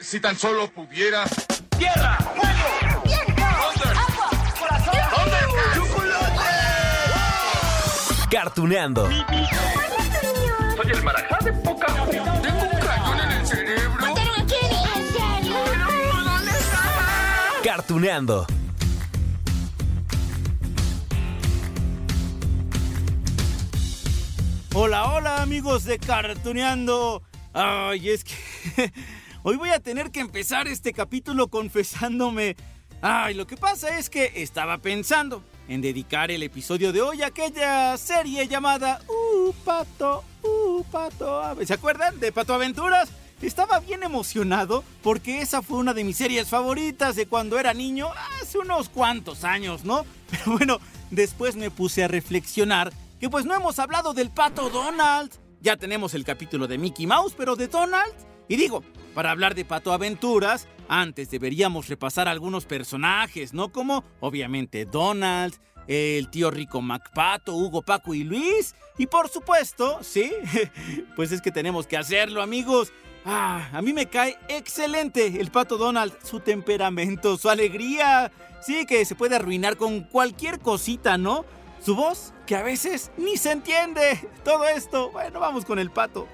Si tan solo pudiera. ¡Tierra! ¡Fuego! ¡Viento! ¡Agua! ¡Corazón! ¡Chocolate! Cartuneando. Soy el marajá de poca. Tengo un cañón en el cerebro. ¿Mataron a Kenny? ¿En serio? ¿Dónde está? Cartuneando. Hola, hola amigos de Cartuneando. Ay, es que hoy voy a tener que empezar este capítulo confesándome. Ay, lo que pasa es que estaba pensando en dedicar el episodio de hoy a aquella serie llamada Uh, Pato, Uh, Pato. ¿Se acuerdan de Pato Aventuras? Estaba bien emocionado porque esa fue una de mis series favoritas de cuando era niño, hace unos cuantos años, ¿no? Pero bueno, después me puse a reflexionar que pues no hemos hablado del pato Donald. Ya tenemos el capítulo de Mickey Mouse, pero de Donald. Y digo, para hablar de Pato Aventuras, antes deberíamos repasar algunos personajes, ¿no? Como obviamente Donald, el tío rico MacPato, Hugo, Paco y Luis. Y por supuesto, sí, pues es que tenemos que hacerlo, amigos. Ah, a mí me cae excelente el pato Donald, su temperamento, su alegría. Sí, que se puede arruinar con cualquier cosita, ¿no? Su voz, que a veces ni se entiende. Todo esto, bueno, vamos con el pato.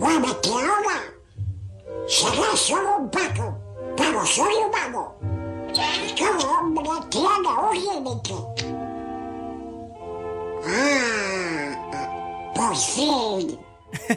Que ahora será solo un pato, pero soy humano. Como hombre tiene un límite. Ah, por fin.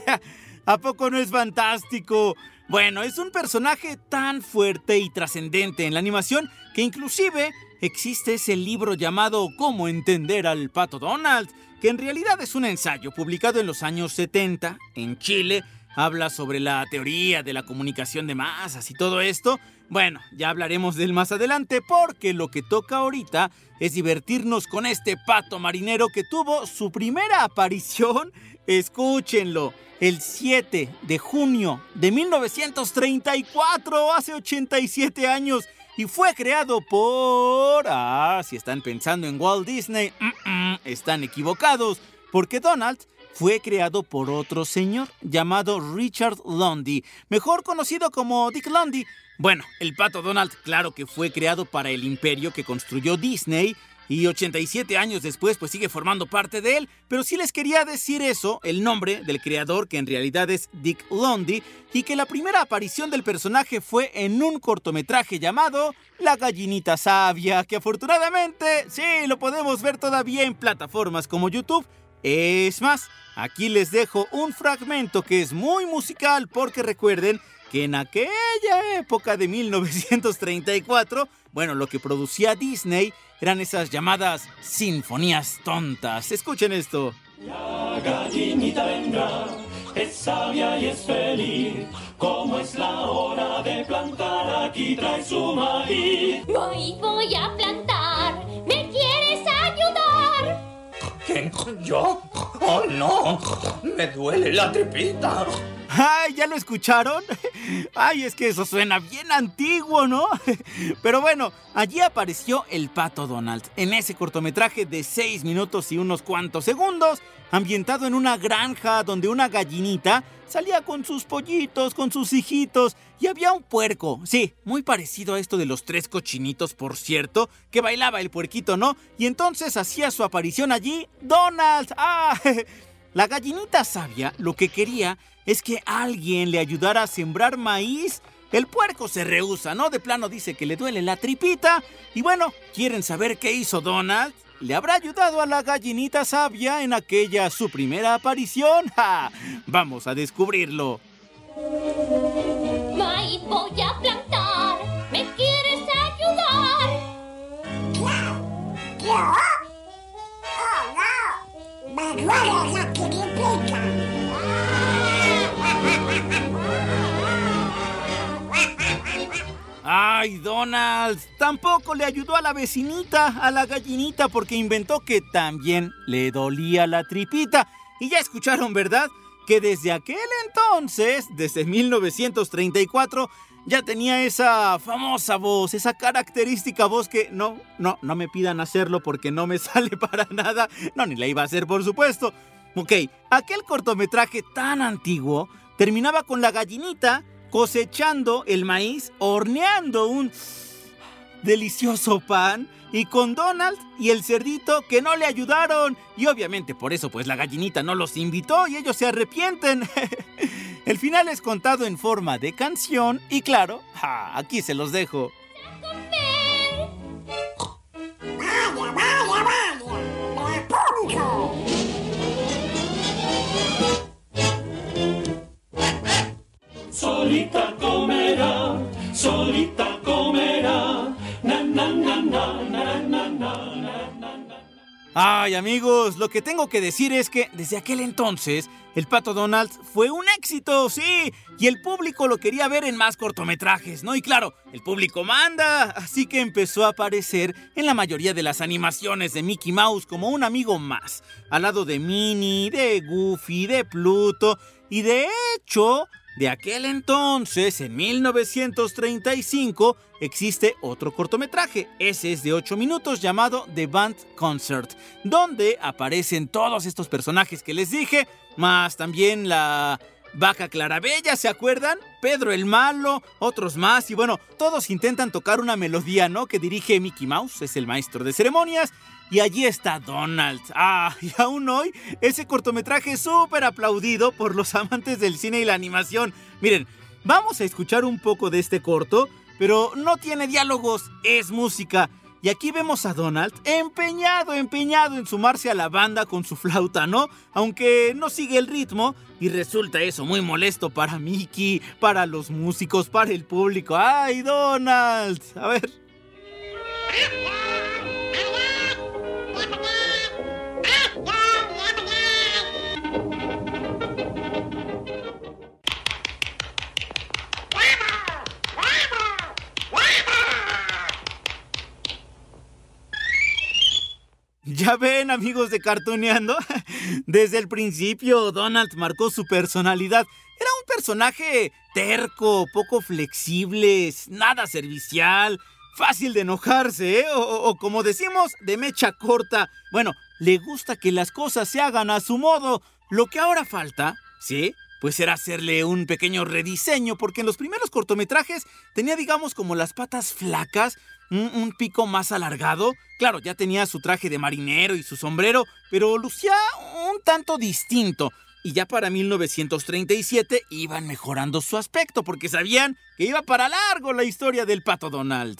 ¿A poco no es fantástico? Bueno, es un personaje tan fuerte y trascendente en la animación que inclusive existe ese libro llamado Cómo entender al pato Donald, que en realidad es un ensayo publicado en los años 70 en Chile. Habla sobre la teoría de la comunicación de masas y todo esto. Bueno, ya hablaremos de él más adelante porque lo que toca ahorita es divertirnos con este pato marinero que tuvo su primera aparición, escúchenlo, el 7 de junio de 1934, hace 87 años, y fue creado por... Ah, si están pensando en Walt Disney, están equivocados, porque Donald fue creado por otro señor llamado Richard Lundy, mejor conocido como Dick Lundy. Bueno, el pato Donald, claro que fue creado para el imperio que construyó Disney y 87 años después pues sigue formando parte de él, pero sí les quería decir eso, el nombre del creador que en realidad es Dick Lundy y que la primera aparición del personaje fue en un cortometraje llamado La gallinita sabia, que afortunadamente sí lo podemos ver todavía en plataformas como YouTube. Es más, aquí les dejo un fragmento que es muy musical porque recuerden que en aquella época de 1934, bueno, lo que producía Disney eran esas llamadas sinfonías tontas. Escuchen esto. La gallinita vendrá, es sabia y es feliz. Como es la hora de plantar, aquí trae su maíz. Voy, voy a plantar. ¿Me quieres ayudar? ¿Quién? ¿Yo? ¡Oh, no! ¡Me duele la tripita! ¡Ay, ya lo escucharon! ¡Ay, es que eso suena bien antiguo, ¿no? Pero bueno, allí apareció el pato Donald, en ese cortometraje de 6 minutos y unos cuantos segundos, ambientado en una granja donde una gallinita salía con sus pollitos, con sus hijitos, y había un puerco, sí, muy parecido a esto de los tres cochinitos, por cierto, que bailaba el puerquito, ¿no? Y entonces hacía su aparición allí Donald. ¡Ah! La gallinita sabia lo que quería es que alguien le ayudara a sembrar maíz. El puerco se rehúsa, ¿no? De plano dice que le duele la tripita. Y bueno, ¿quieren saber qué hizo Donald? ¿Le habrá ayudado a la gallinita sabia en aquella su primera aparición? ¡Ja! Vamos a descubrirlo. Maíz voy a plantar. ¿Me quieres ayudar? ¿Yo? ¿Yo? ¡Oh, no! ¡Me duele la tripita! ¡Ay, Donald! Tampoco le ayudó a la vecinita, a la gallinita, porque inventó que también le dolía la tripita. Y ya escucharon, ¿verdad? Que desde aquel entonces, desde 1934, ya tenía esa famosa voz, esa característica voz que no, no, no me pidan hacerlo porque no me sale para nada. No, ni la iba a hacer, por supuesto. Ok, aquel cortometraje tan antiguo terminaba con la gallinita cosechando el maíz, horneando un delicioso pan y con Donald y el cerdito que no le ayudaron. Y obviamente por eso pues la gallinita no los invitó y ellos se arrepienten. el final es contado en forma de canción y claro, aquí se los dejo. solita comerá. Ay amigos, lo que tengo que decir es que desde aquel entonces el Pato Donalds fue un éxito, sí, y el público lo quería ver en más cortometrajes, ¿no? Y claro, el público manda, así que empezó a aparecer en la mayoría de las animaciones de Mickey Mouse como un amigo más, al lado de Minnie, de Goofy, de Pluto, y de hecho de aquel entonces, en 1935, existe otro cortometraje. Ese es de 8 minutos llamado The Band Concert, donde aparecen todos estos personajes que les dije, más también la vaca Clarabella, ¿se acuerdan? Pedro el Malo, otros más, y bueno, todos intentan tocar una melodía, ¿no? Que dirige Mickey Mouse, es el maestro de ceremonias. Y allí está Donald. Ah, y aún hoy, ese cortometraje es súper aplaudido por los amantes del cine y la animación. Miren, vamos a escuchar un poco de este corto, pero no tiene diálogos, es música. Y aquí vemos a Donald empeñado, empeñado en sumarse a la banda con su flauta, ¿no? Aunque no sigue el ritmo y resulta eso muy molesto para Mickey, para los músicos, para el público. ¡Ay, Donald! A ver. Ya ven, amigos de Cartoneando, desde el principio Donald marcó su personalidad. Era un personaje terco, poco flexible, nada servicial, fácil de enojarse, ¿eh? o, o- o como decimos, de mecha corta. Bueno, le gusta que las cosas se hagan a su modo. Lo que ahora falta, ¿sí? Pues era hacerle un pequeño rediseño, porque en los primeros cortometrajes tenía, digamos, como las patas flacas, un, pico más alargado. Claro, ya tenía su traje de marinero y su sombrero, pero lucía un tanto distinto. Y ya para 1937 iban mejorando su aspecto porque sabían que iba para largo la historia del pato Donald.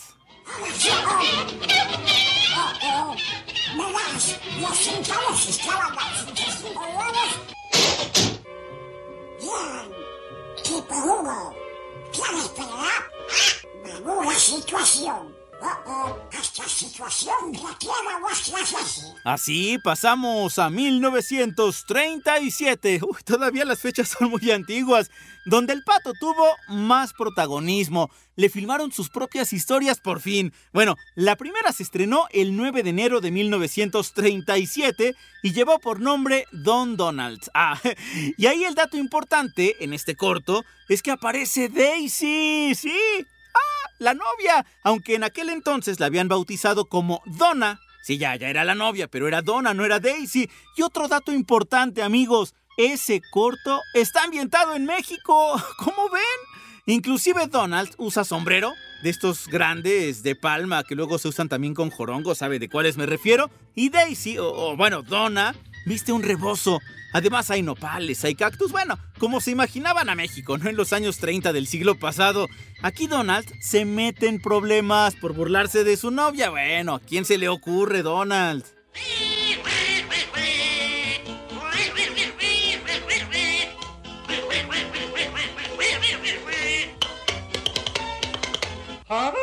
¿quieres pelear? Madura situación. Esta situación. Así pasamos a 1937. Uy, todavía las fechas son muy antiguas. Donde el pato tuvo más protagonismo. Le filmaron sus propias historias por fin. Bueno, la primera se estrenó el 9 de enero de 1937 y llevó por nombre Don Donald. Ah, y ahí el dato importante en este corto es que aparece Daisy. Sí, la novia, aunque en aquel entonces la habían bautizado como Donna. Sí, ya, ya era la novia, pero era Donna, no era Daisy. Y otro dato importante, amigos, ese corto está ambientado en México. ¿Cómo ven? Inclusive Donald usa sombrero de estos grandes de palma que luego se usan también con jorongo, ¿sabe de cuáles me refiero? Y Daisy, o, o, bueno, Donna, viste un rebozo. Además hay nopales, hay cactus, bueno, como se imaginaban a México, ¿no? En los años 30 del siglo pasado. Aquí Donald se mete en problemas por burlarse de su novia. Bueno, ¿a quién se le ocurre, Donald?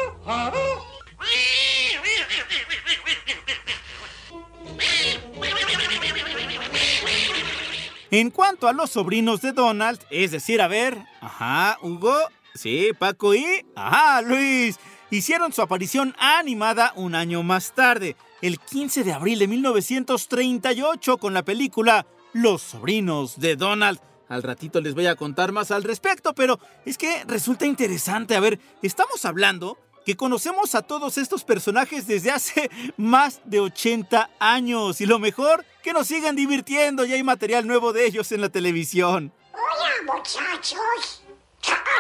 En cuanto a los sobrinos de Donald, es decir, a ver, ajá, Hugo, sí, Paco y, ajá, Luis, hicieron su aparición animada un año más tarde, el 15 de abril de 1938, con la película Los sobrinos de Donald. Al ratito les voy a contar más al respecto, pero es que resulta interesante. A ver, estamos hablando que conocemos a todos estos personajes desde hace más de 80 años. Y lo mejor que nos sigan divirtiendo. Ya hay material nuevo de ellos en la televisión. Hola, muchachos.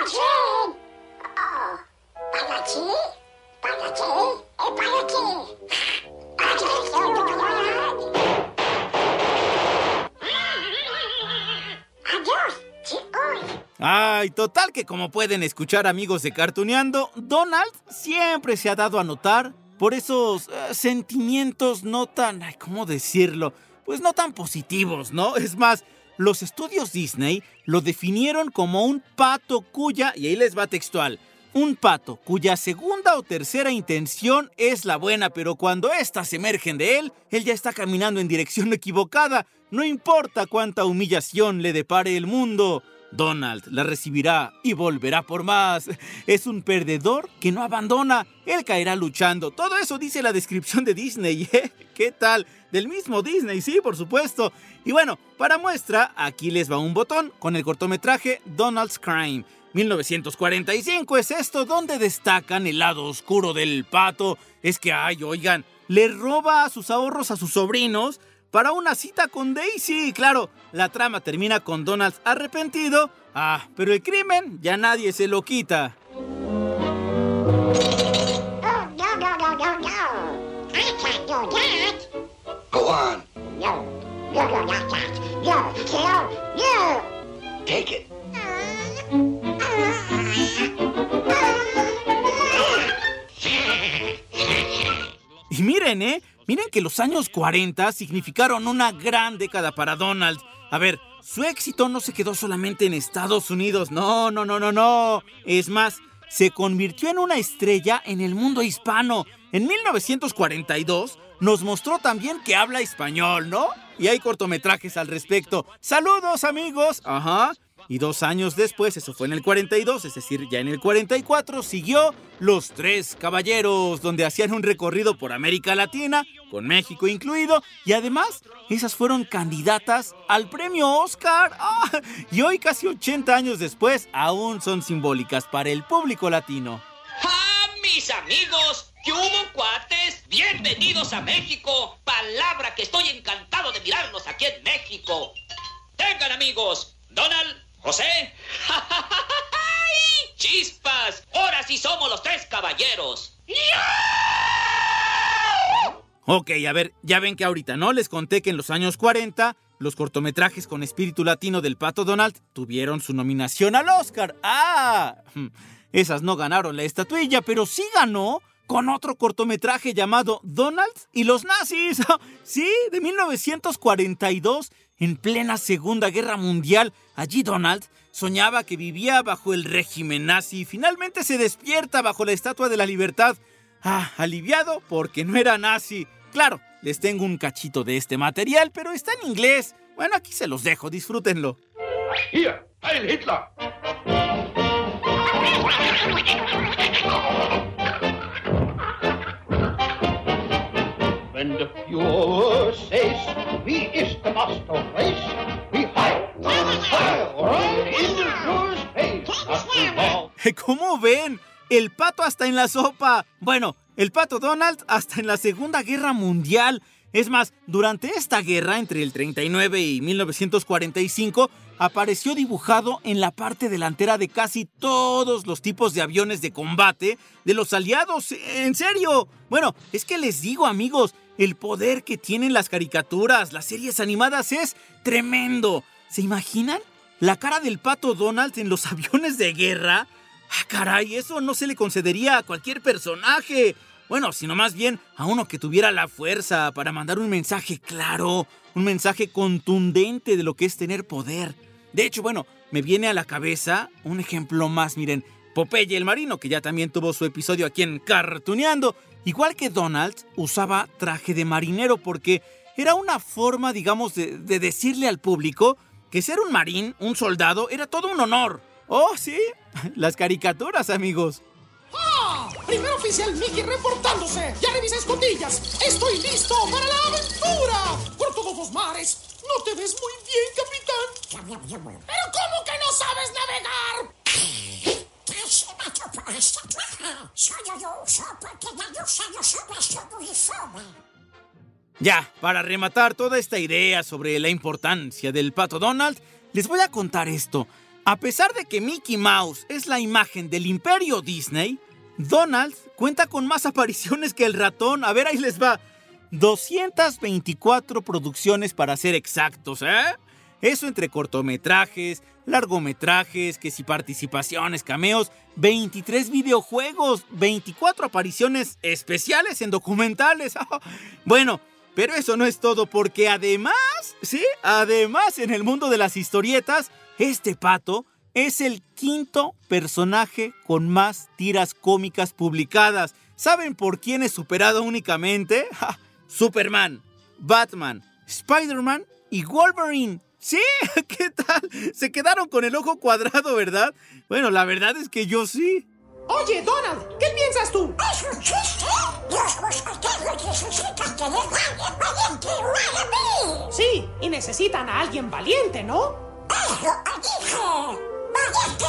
¡Oye! Oh, ¿Para ti? ¿Para ti? ¿Y para. Ay, total que como pueden escuchar amigos de Cartuneando, Donald siempre se ha dado a notar por esos eh, sentimientos no tan, ay, ¿cómo decirlo? Pues no tan positivos, ¿no? Es más, los estudios Disney lo definieron como un pato cuya, y ahí les va textual, un pato cuya segunda o tercera intención es la buena, pero cuando éstas emergen de él, él ya está caminando en dirección equivocada. No importa cuánta humillación le depare el mundo. Donald la recibirá y volverá por más. Es un perdedor que no abandona. Él caerá luchando. Todo eso dice la descripción de Disney. ¿eh? ¿Qué tal? Del mismo Disney, sí, por supuesto. Y bueno, para muestra, aquí les va un botón con el cortometraje Donald's Crime. 1945 es esto donde destacan el lado oscuro del pato. Es que, ay, oigan, le roba sus ahorros a sus sobrinos para una cita con Daisy. Claro, la trama termina con Donald arrepentido. Ah, pero el crimen ya nadie se lo quita. Y miren, ¿eh? Miren que los años 40 significaron una gran década para Donald. A ver, su éxito no se quedó solamente en Estados Unidos, no, no, no, no, no. Es más, se convirtió en una estrella en el mundo hispano. En 1942 nos mostró también que habla español, ¿no? Y hay cortometrajes al respecto. Saludos amigos. Ajá. Y dos años después, eso fue en el 42, es decir, ya en el 44, siguió Los Tres Caballeros, donde hacían un recorrido por América Latina, con México incluido, y además esas fueron candidatas al premio Oscar. ¡Ah! Y hoy, casi 80 años después, aún son simbólicas para el público latino. ¡Ah, mis amigos! ¿Qué hubo, cuates? Bienvenidos a México. Palabra que estoy encantado de mirarlos aquí en México. Tengan amigos, Donald, José. ¡Ay, ¡Chispas! Ahora sí somos los tres caballeros. Ok, a ver, ya ven que ahorita, ¿no? Les conté que en los años 40 los cortometrajes con espíritu latino del Pato Donald tuvieron su nominación al Oscar. ¡Ah! Esas no ganaron la estatuilla, pero sí ganó con otro cortometraje llamado Donald y los nazis. Sí, de 1942, en plena Segunda Guerra Mundial. Allí Donald soñaba que vivía bajo el régimen nazi y finalmente se despierta bajo la Estatua de la Libertad. Ah, aliviado porque no era nazi. Claro, les tengo un cachito de este material, pero está en inglés. Bueno, aquí se los dejo, disfrútenlo. Hier, Heil Hitler! Says, Master Race? We right in the face. Long. ¿Cómo ven? El pato hasta en la sopa. Bueno, el pato Donald hasta en la Segunda Guerra Mundial. Es más, durante esta guerra, entre el 39 y 1945, apareció dibujado en la parte delantera de casi todos los tipos de aviones de combate de los aliados. En serio. Bueno, es que les digo amigos, el poder que tienen las caricaturas, las series animadas es tremendo. ¿Se imaginan? La cara del pato Donald en los aviones de guerra. Ah, caray, eso no se le concedería a cualquier personaje. Bueno, sino más bien a uno que tuviera la fuerza para mandar un mensaje claro, un mensaje contundente de lo que es tener poder. De hecho, bueno, me viene a la cabeza un ejemplo más, miren, Popeye el Marino, que ya también tuvo su episodio aquí en Cartuneando. Igual que Donald, usaba traje de marinero porque era una forma, digamos, de, de decirle al público que ser un marín, un soldado, era todo un honor. Oh, sí, las caricaturas, amigos. ¡Ah! Primer oficial Mickey reportándose. Ya revisé escotillas. Estoy listo para la aventura. Por todos los mares. No te ves muy bien, capitán. ¿Pero cómo que no sabes navegar? Ya, para rematar toda esta idea sobre la importancia del pato Donald, les voy a contar esto. A pesar de que Mickey Mouse es la imagen del imperio Disney, Donald cuenta con más apariciones que el ratón. A ver, ahí les va. 224 producciones para ser exactos, ¿eh? Eso entre cortometrajes, largometrajes, que si participaciones, cameos, 23 videojuegos, 24 apariciones especiales en documentales. bueno, pero eso no es todo porque además, sí, además en el mundo de las historietas, este pato es el quinto personaje con más tiras cómicas publicadas. ¿Saben por quién es superado únicamente? Superman, Batman, Spider-Man y Wolverine. Sí, ¿qué tal? Se quedaron con el ojo cuadrado, ¿verdad? Bueno, la verdad es que yo sí. Oye, Donald, ¿qué piensas tú? ¿Es un chiste? Los mosqueteros necesitan tener alguien valiente igual a mí. Sí, y necesitan a alguien valiente, ¿no? Eso dije. ¡Valiente!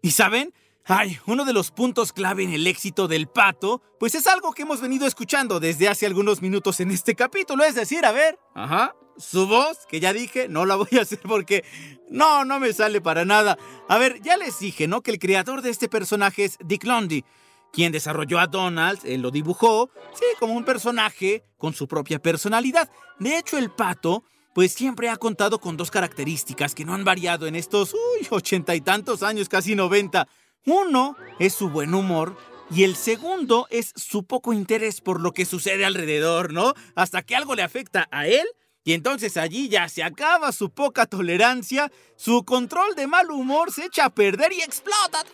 ¿Y saben? Ay, uno de los puntos clave en el éxito del pato, pues es algo que hemos venido escuchando desde hace algunos minutos en este capítulo, es decir, a ver, ajá, su voz, que ya dije, no la voy a hacer porque no, no me sale para nada. A ver, ya les dije, ¿no? Que el creador de este personaje es Dick Lundy, quien desarrolló a Donald, él lo dibujó, sí, como un personaje con su propia personalidad. De hecho, el pato pues siempre ha contado con dos características que no han variado en estos, uy, ochenta y tantos años, casi noventa. Uno es su buen humor y el segundo es su poco interés por lo que sucede alrededor, ¿no? Hasta que algo le afecta a él y entonces allí ya se acaba su poca tolerancia, su control de mal humor se echa a perder y explota.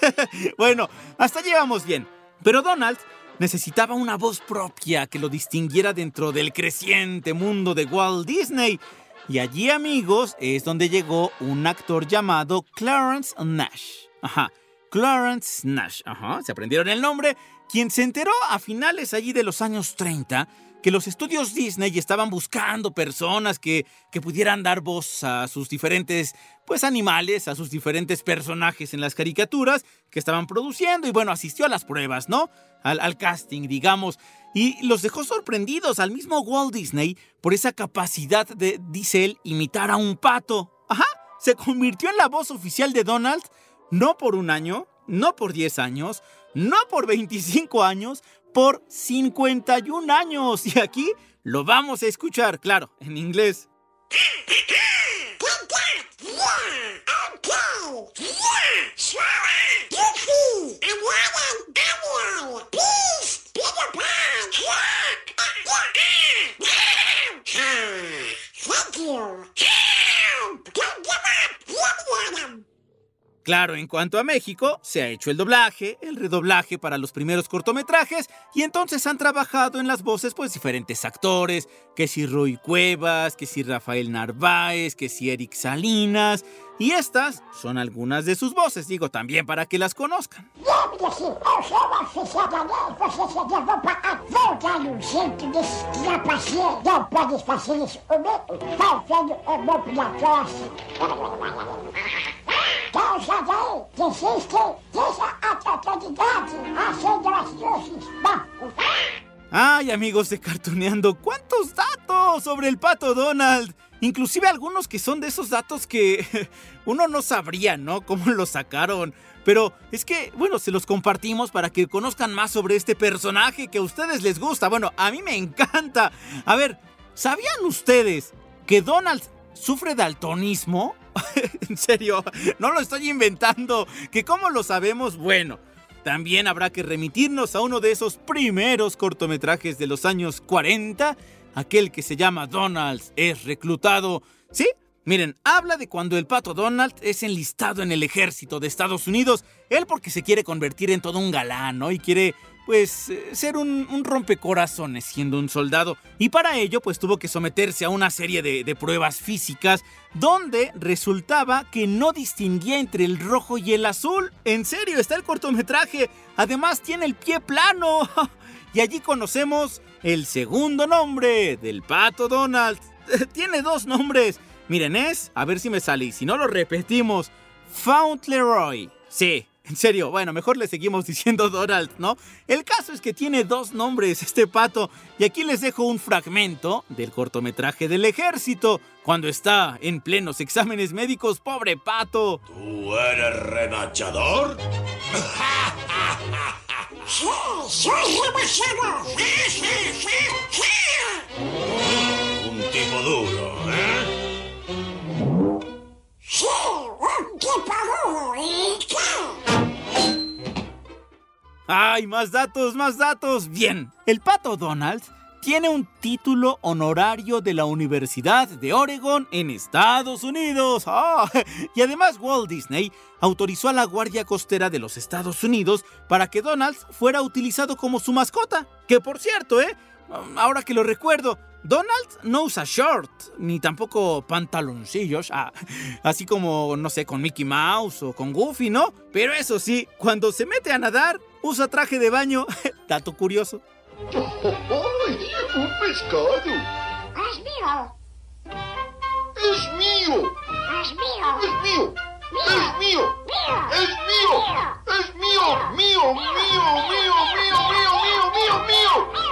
bueno, hasta llevamos bien. Pero Donald necesitaba una voz propia que lo distinguiera dentro del creciente mundo de Walt Disney. Y allí, amigos, es donde llegó un actor llamado Clarence Nash. Ajá, Clarence Nash. Ajá, se aprendieron el nombre. Quien se enteró a finales allí de los años 30 que los estudios Disney estaban buscando personas que, que pudieran dar voz a sus diferentes pues animales, a sus diferentes personajes en las caricaturas que estaban produciendo y bueno, asistió a las pruebas, ¿no? Al, al, casting, digamos, y los dejó sorprendidos al mismo Walt Disney por esa capacidad de, dice él, imitar a un pato. Ajá, se convirtió en la voz oficial de Donald, no por un año, no por 10 años, no por 25 años, por 51 años. Y aquí lo vamos a escuchar, claro, en inglés. Claro, en cuanto a México, se ha hecho el doblaje, el redoblaje para los primeros cortometrajes y entonces han trabajado en las voces pues diferentes actores, que si Roy Cuevas, que si Rafael Narváez, que si Eric Salinas y estas son algunas de sus voces, digo también para que las conozcan. Ay, amigos de Cartoneando, ¿cuántos datos sobre el pato Donald? Inclusive algunos que son de esos datos que uno no sabría, ¿no? Cómo los sacaron. Pero es que, bueno, se los compartimos para que conozcan más sobre este personaje que a ustedes les gusta. Bueno, a mí me encanta. A ver, ¿sabían ustedes que Donald sufre daltonismo? en serio, no lo estoy inventando. ¿Que cómo lo sabemos? Bueno, también habrá que remitirnos a uno de esos primeros cortometrajes de los años 40, aquel que se llama Donald es reclutado. ¿Sí? Miren, habla de cuando el pato Donald es enlistado en el ejército de Estados Unidos, él porque se quiere convertir en todo un galán, ¿no? Y quiere pues eh, ser un, un, rompecorazones siendo un soldado. Y para ello pues tuvo que someterse a una serie de, de, pruebas físicas donde resultaba que no distinguía entre el rojo y el azul. En serio, está el cortometraje. Además tiene el pie plano. y allí conocemos el segundo nombre del pato Donald. tiene dos nombres. Miren, es, a ver si me sale y si no lo repetimos, Fauntleroy. Sí, En serio, bueno, mejor le seguimos diciendo Donald, ¿no? El caso es que tiene dos nombres este pato y aquí les dejo un fragmento del cortometraje del ejército cuando está en plenos exámenes médicos, pobre pato. ¿Tú eres remachador? Sí, soy remachador. Un tipo duro, ¿eh? Sí, un tipo duro. ¿Y qué? ¡Ay, más datos, más datos! Bien, el pato Donald tiene un título honorario de la Universidad de Oregon en Estados Unidos. ¡Ah! Y además Walt Disney autorizó a la Guardia Costera de los Estados Unidos para que Donald fuera utilizado como su mascota. Que por cierto, ¿eh? Ahora que lo recuerdo, Donald no usa short, ni tampoco pantaloncillos, ah, así como, no sé, con Mickey Mouse o con Goofy, ¿no? Pero eso sí, cuando se mete a nadar, usa traje de baño. Dato curioso. ¡Ay! ¡Un pescado! Es mío. ¡Es mío! Es mío. ¡Es mío! ¡Es mío! Mío. ¡Es mío! ¡Es mío! ¡Mío! ¡Mío! ¡Mío! ¡Mío! ¡Mío! ¡Mío! ¡Mío! ¡Mío!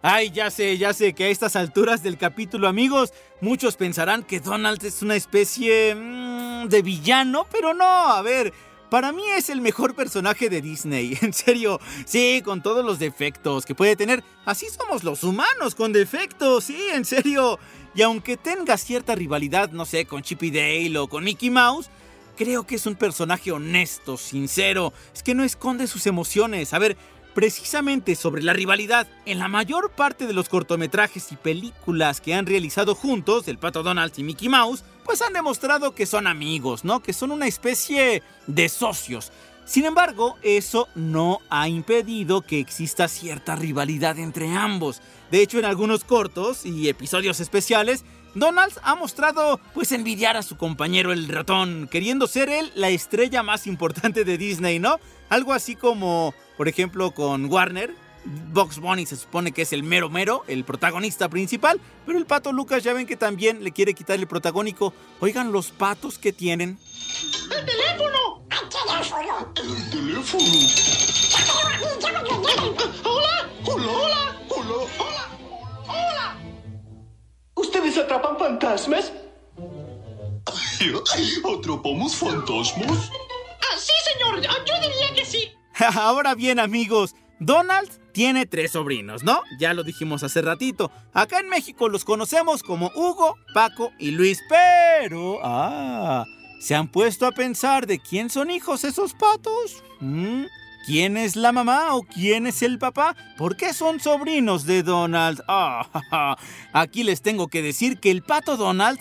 Ay, ya sé, ya sé que a estas alturas del capítulo, amigos, muchos pensarán que Donald es una especie mm, de villano, pero no, a ver, para mí es el mejor personaje de Disney, en serio, sí, con todos los defectos que puede tener, así somos los humanos, con defectos, sí, en serio, y aunque tenga cierta rivalidad, no sé, con Chippy Dale o con Mickey Mouse, creo que es un personaje honesto, sincero, es que no esconde sus emociones, a ver, precisamente sobre la rivalidad. En la mayor parte de los cortometrajes y películas que han realizado juntos, el Pato Donald y Mickey Mouse, pues han demostrado que son amigos, ¿no? Que son una especie de socios. Sin embargo, eso no ha impedido que exista cierta rivalidad entre ambos. De hecho, en algunos cortos y episodios especiales, Donald ha mostrado pues envidiar a su compañero el ratón, queriendo ser él la estrella más importante de Disney, ¿no? Algo así como, por ejemplo, con Warner. Box Bunny se supone que es el mero mero, el protagonista principal, pero el pato Lucas ya ven que también le quiere quitar el protagónico. Oigan los patos que tienen. ¡El teléfono! El teléfono. ¡El teléfono! ¡Hola! ¡Hola, hola! ¡Hola, hola! ¡Hola! ¿Ustedes atrapan fantasmas? ¿Atrapamos fantasmas? Ah, sí, señor. Yo diría que sí. Ahora bien, amigos, Donald tiene tres sobrinos, ¿no? Ya lo dijimos hace ratito. Acá en México los conocemos como Hugo, Paco y Luis, pero... Ah, ¿se han puesto a pensar de quién son hijos esos patos? ¿Mm? ¿Quién es la mamá o quién es el papá? ¿Por qué son sobrinos de Donald? Ah, aquí les tengo que decir que el pato Donald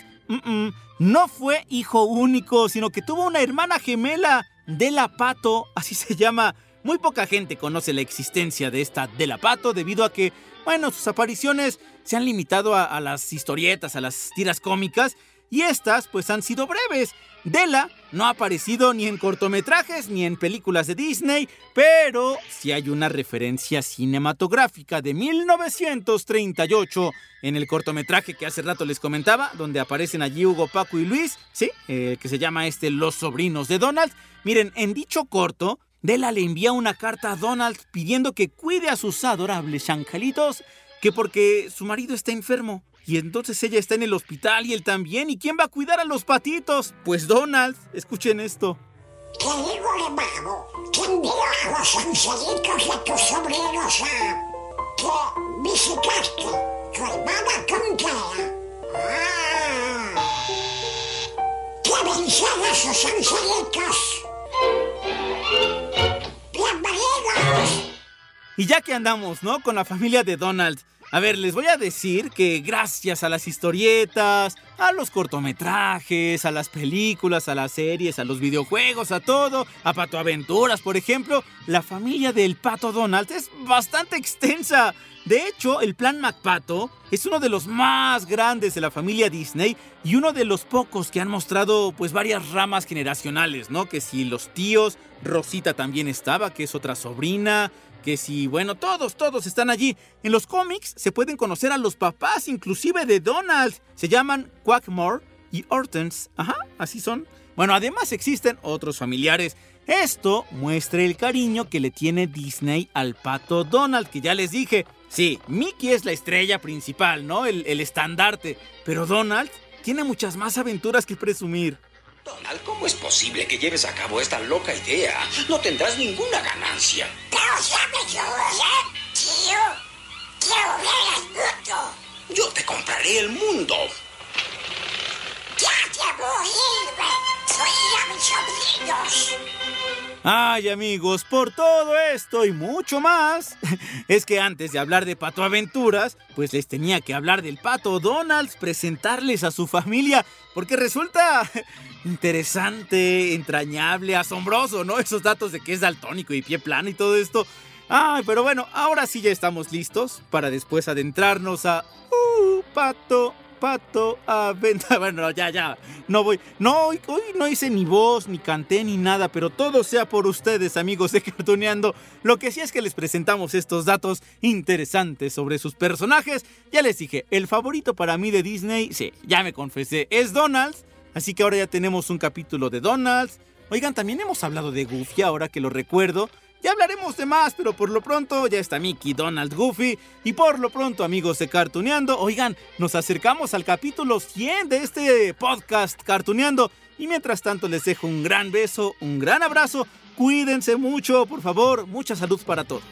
no fue hijo único, sino que tuvo una hermana gemela de la pato, así se llama. Muy poca gente conoce la existencia de esta de la pato debido a que, bueno, sus apariciones se han limitado a, a las historietas, a las tiras cómicas, y estas pues han sido breves. Dela no ha aparecido ni en cortometrajes ni en películas de Disney, pero sí hay una referencia cinematográfica de 1938 en el cortometraje que hace rato les comentaba, donde aparecen allí Hugo, Paco y Luis, sí, eh, que se llama este Los sobrinos de Donald. Miren, en dicho corto, Dela le envía una carta a Donald pidiendo que cuide a sus adorables angelitos, que porque su marido está enfermo. Y entonces ella está en el hospital y él también. ¿Y quién va a cuidar a los patitos? Pues Donald. Escuchen esto. Querido hermano, te envío a los angelitos de tus sobrinos a que visitaste tu hermana Contea. Ah. Que vencen a sus angelitos. Bienvenidos. Y ya que andamos, ¿no? Con la familia de Donald. A ver, les voy a decir que gracias a las historietas, a los cortometrajes, a las películas, a las series, a los videojuegos, a todo, a Pato Aventuras, por ejemplo, la familia del Pato Donald es bastante extensa. De hecho, el plan MacPato es uno de los más grandes de la familia Disney y uno de los pocos que han mostrado pues varias ramas generacionales, ¿no? Que si los tíos, Rosita también estaba, que es otra sobrina, que si, bueno, todos, todos están allí. En los cómics se pueden conocer a los papás inclusive de Donald. Se llaman Quackmore y Hortense. Ajá, así son. Bueno, además existen otros familiares. Esto muestra el cariño que le tiene Disney al pato Donald, que ya les dije. Sí, Mickey es la estrella principal, ¿no? El, el estandarte. Pero Donald tiene muchas más aventuras que presumir. Donald, ¿cómo es posible que lleves a cabo esta loca idea? No tendrás ninguna ganancia. Yo te compraré el mundo. Ya te voy, Soy a mis sobrinos. Ay amigos, por todo esto y mucho más, es que antes de hablar de Pato Aventuras, pues les tenía que hablar del Pato Donalds, presentarles a su familia, porque resulta interesante, entrañable, asombroso, ¿no? Esos datos de que es daltónico y pie plano y todo esto. Ay, pero bueno, ahora sí ya estamos listos para después adentrarnos a... Uh, Pato pato venta. Bueno, ya, ya. No voy. No, hoy, no hice ni voz, ni canté, ni nada, pero todo sea por ustedes, amigos de Cartuneando. Lo que sí es que les presentamos estos datos interesantes sobre sus personajes. Ya les dije, el favorito para mí de Disney, sí, ya me confesé, es Donald. Así que ahora ya tenemos un capítulo de Donald. Oigan, también hemos hablado de Goofy, ahora que lo recuerdo. Ya hablaremos de más, pero por lo pronto ya está Mickey, Donald, Goofy. Y por lo pronto, amigos de Cartuneando, oigan, nos acercamos al capítulo 100 de este podcast Cartuneando. Y mientras tanto les dejo un gran beso, un gran abrazo. Cuídense mucho, por favor. Mucha salud para todos.